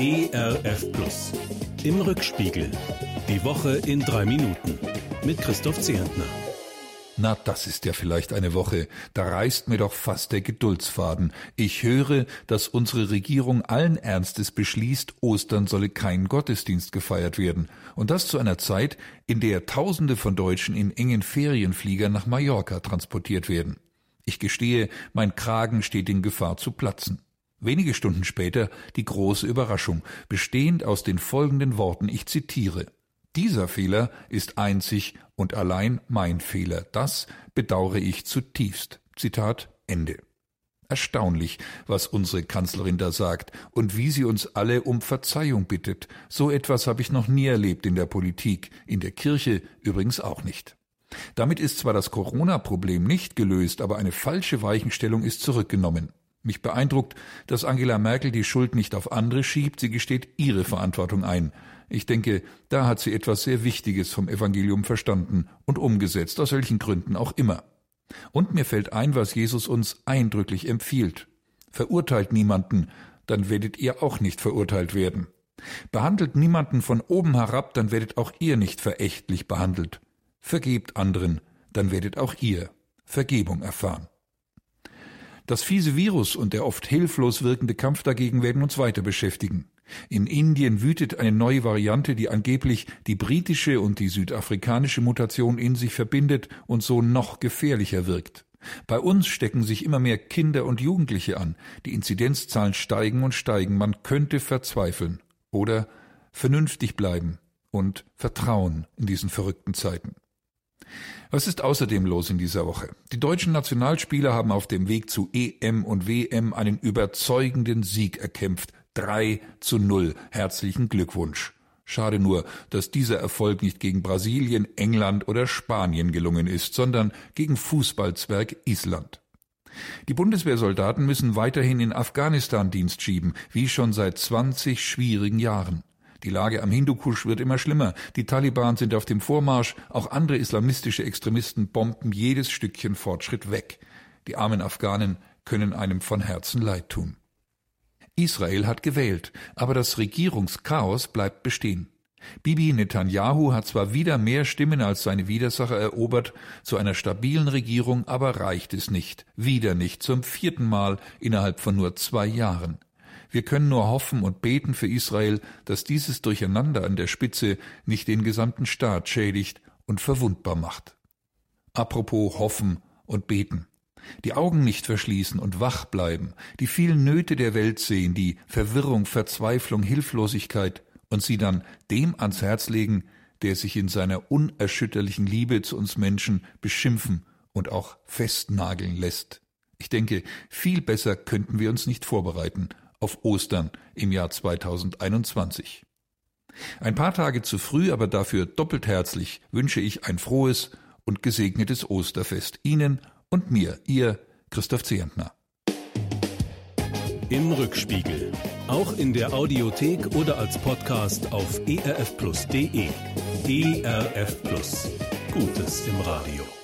ERF Plus. Im Rückspiegel. Die Woche in drei Minuten. Mit Christoph Zehentner. Na, das ist ja vielleicht eine Woche. Da reißt mir doch fast der Geduldsfaden. Ich höre, dass unsere Regierung allen Ernstes beschließt, Ostern solle kein Gottesdienst gefeiert werden. Und das zu einer Zeit, in der Tausende von Deutschen in engen Ferienfliegern nach Mallorca transportiert werden. Ich gestehe, mein Kragen steht in Gefahr zu platzen. Wenige Stunden später die große Überraschung, bestehend aus den folgenden Worten, ich zitiere dieser Fehler ist einzig und allein mein Fehler. Das bedauere ich zutiefst. Zitat Ende. Erstaunlich, was unsere Kanzlerin da sagt und wie sie uns alle um Verzeihung bittet. So etwas habe ich noch nie erlebt in der Politik, in der Kirche übrigens auch nicht. Damit ist zwar das Corona-Problem nicht gelöst, aber eine falsche Weichenstellung ist zurückgenommen. Mich beeindruckt, dass Angela Merkel die Schuld nicht auf andere schiebt, sie gesteht ihre Verantwortung ein. Ich denke, da hat sie etwas sehr Wichtiges vom Evangelium verstanden und umgesetzt, aus welchen Gründen auch immer. Und mir fällt ein, was Jesus uns eindrücklich empfiehlt. Verurteilt niemanden, dann werdet ihr auch nicht verurteilt werden. Behandelt niemanden von oben herab, dann werdet auch ihr nicht verächtlich behandelt. Vergebt anderen, dann werdet auch ihr Vergebung erfahren. Das fiese Virus und der oft hilflos wirkende Kampf dagegen werden uns weiter beschäftigen. In Indien wütet eine neue Variante, die angeblich die britische und die südafrikanische Mutation in sich verbindet und so noch gefährlicher wirkt. Bei uns stecken sich immer mehr Kinder und Jugendliche an. Die Inzidenzzahlen steigen und steigen. Man könnte verzweifeln oder vernünftig bleiben und vertrauen in diesen verrückten Zeiten. Was ist außerdem los in dieser Woche? Die deutschen Nationalspieler haben auf dem Weg zu EM und WM einen überzeugenden Sieg erkämpft. 3 zu 0. Herzlichen Glückwunsch. Schade nur, dass dieser Erfolg nicht gegen Brasilien, England oder Spanien gelungen ist, sondern gegen Fußballzwerg Island. Die Bundeswehrsoldaten müssen weiterhin in Afghanistan Dienst schieben, wie schon seit 20 schwierigen Jahren. Die Lage am Hindukusch wird immer schlimmer. Die Taliban sind auf dem Vormarsch. Auch andere islamistische Extremisten bomben jedes Stückchen Fortschritt weg. Die armen Afghanen können einem von Herzen leid tun. Israel hat gewählt, aber das Regierungschaos bleibt bestehen. Bibi Netanyahu hat zwar wieder mehr Stimmen als seine Widersacher erobert, zu einer stabilen Regierung aber reicht es nicht, wieder nicht zum vierten Mal innerhalb von nur zwei Jahren. Wir können nur hoffen und beten für Israel, dass dieses Durcheinander an der Spitze nicht den gesamten Staat schädigt und verwundbar macht. Apropos hoffen und beten. Die Augen nicht verschließen und wach bleiben, die vielen Nöte der Welt sehen, die Verwirrung, Verzweiflung, Hilflosigkeit und sie dann dem ans Herz legen, der sich in seiner unerschütterlichen Liebe zu uns Menschen beschimpfen und auch festnageln lässt. Ich denke, viel besser könnten wir uns nicht vorbereiten auf Ostern im Jahr 2021. Ein paar Tage zu früh, aber dafür doppelt herzlich wünsche ich ein frohes und gesegnetes Osterfest Ihnen und mir, Ihr Christoph Zehentner. Im Rückspiegel. Auch in der Audiothek oder als Podcast auf erfplus.de. ERF Plus. Gutes im Radio.